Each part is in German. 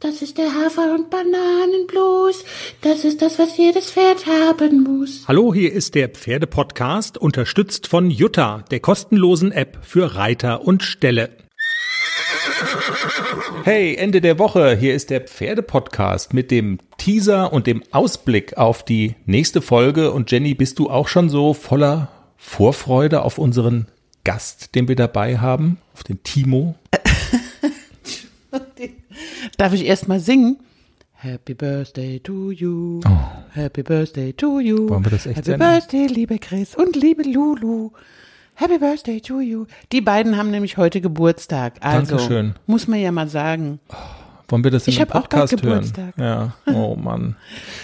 Das ist der Hafer- und Bananenblues. Das ist das, was jedes Pferd haben muss. Hallo, hier ist der Pferdepodcast, unterstützt von Jutta, der kostenlosen App für Reiter und Ställe. Hey, Ende der Woche, hier ist der Pferdepodcast mit dem Teaser und dem Ausblick auf die nächste Folge. Und Jenny, bist du auch schon so voller Vorfreude auf unseren Gast, den wir dabei haben, auf den Timo? Darf ich erst mal singen? Happy Birthday to you. Oh. Happy Birthday to you. Wollen wir das echt Happy senden? Birthday, liebe Chris und liebe Lulu. Happy Birthday to you. Die beiden haben nämlich heute Geburtstag. Also Dankeschön. muss man ja mal sagen. Wollen wir das in Ich einem Podcast hören? Geburtstag. Ja, oh Mann.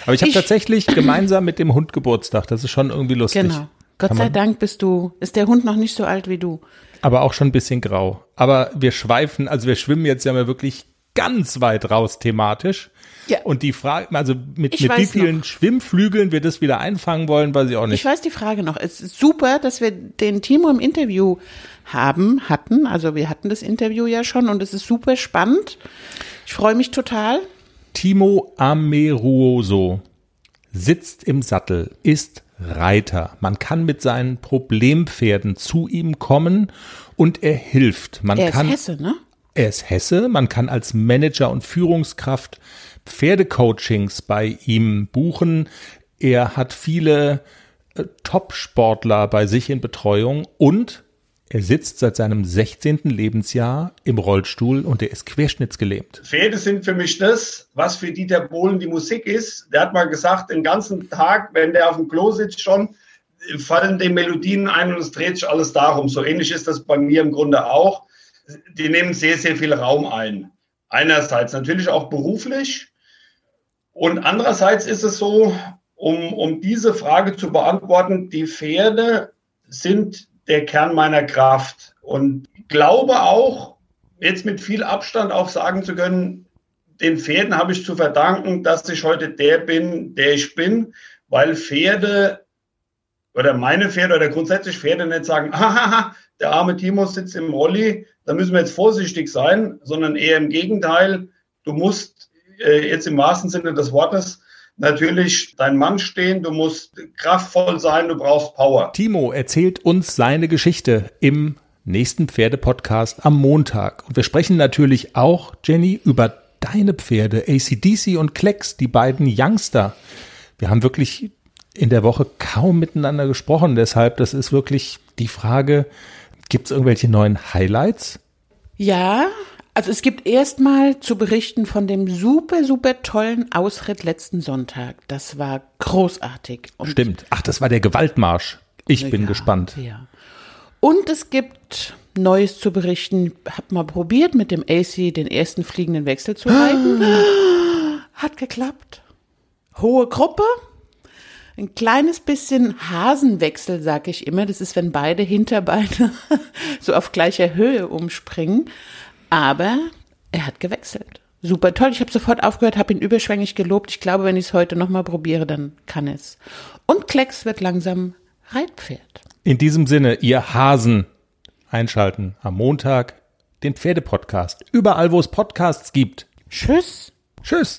Aber ich habe Ich- tatsächlich gemeinsam mit dem Hund Geburtstag. Das ist schon irgendwie lustig. Genau. Gott sei Dank bist du, ist der Hund noch nicht so alt wie du. Aber auch schon ein bisschen grau. Aber wir schweifen, also wir schwimmen jetzt ja mal wirklich ganz weit raus thematisch. Ja. Und die Frage, also mit, Ich mit wie vielen noch. Schwimmflügeln wir das wieder einfangen wollen, weiß ich auch Ich nicht. weiß die Frage noch. Es ist super, dass wir den Timo im Interview haben, hatten. Also wir hatten das Interview ja schon und es ist super spannend. Ich freue mich total. Timo Ameruoso sitzt im Sattel, ist Reiter. Man kann mit seinen Problempferden zu ihm kommen und er hilft. Man Er ist kann, Hesse, ne? Er ist Hesse. Man kann als Manager und Führungskraft Pferdecoachings bei ihm buchen. Er hat viele äh, Top-Sportler bei sich in Betreuung und er sitzt seit seinem 16. Lebensjahr im Rollstuhl und er ist querschnittsgelähmt. Pferde sind für mich das, was für Dieter Bohlen die Musik ist. Der hat mal gesagt, den ganzen Tag, wenn der auf dem Klo sitzt schon, fallen die Melodien ein und es dreht sich alles darum. So ähnlich ist das bei mir im Grunde auch. Die nehmen sehr, sehr viel Raum ein. Einerseits natürlich auch beruflich und andererseits ist es so, um, um diese Frage zu beantworten, die Pferde sind der Kern meiner Kraft und ich glaube auch, jetzt mit viel Abstand auch sagen zu können, den Pferden habe ich zu verdanken, dass ich heute der bin, der ich bin, weil Pferde oder meine Pferde oder grundsätzlich Pferde nicht sagen, hahaha, der arme Timo sitzt im Rolli, da müssen wir jetzt vorsichtig sein, sondern eher im Gegenteil, du musst äh, jetzt im wahrsten Sinne des Wortes natürlich dein Mann stehen, du musst kraftvoll sein, du brauchst Power. Timo erzählt uns seine Geschichte im nächsten Pferdepodcast am Montag. Und wir sprechen natürlich auch, Jenny, über deine Pferde, ACDC und Klecks, die beiden Youngster. Wir haben wirklich in der Woche kaum miteinander gesprochen. Deshalb, das ist wirklich die Frage, gibt es irgendwelche neuen Highlights? Ja, also es gibt erstmal zu berichten von dem super, super tollen Ausritt letzten Sonntag. Das war großartig. Und Stimmt. Ach, das war der Gewaltmarsch. Ich bin Ja, gespannt. Ja. Und es gibt Neues zu berichten. Hab mal probiert, mit dem AC den ersten fliegenden Wechsel zu reiten. Hat geklappt. Hohe Gruppe. Ein kleines bisschen Hasenwechsel, sag ich immer. Das ist, wenn beide Hinterbeine so auf gleicher Höhe umspringen. Aber er hat gewechselt. Super toll. Ich habe sofort aufgehört, habe ihn überschwänglich gelobt. Ich glaube, wenn ich es heute nochmal probiere, dann kann es. Und Klecks wird langsam Reitpferd. In diesem Sinne, ihr Hasen, einschalten am Montag den Pferdepodcast. Überall, wo es Podcasts gibt. Tschüss. Tschüss.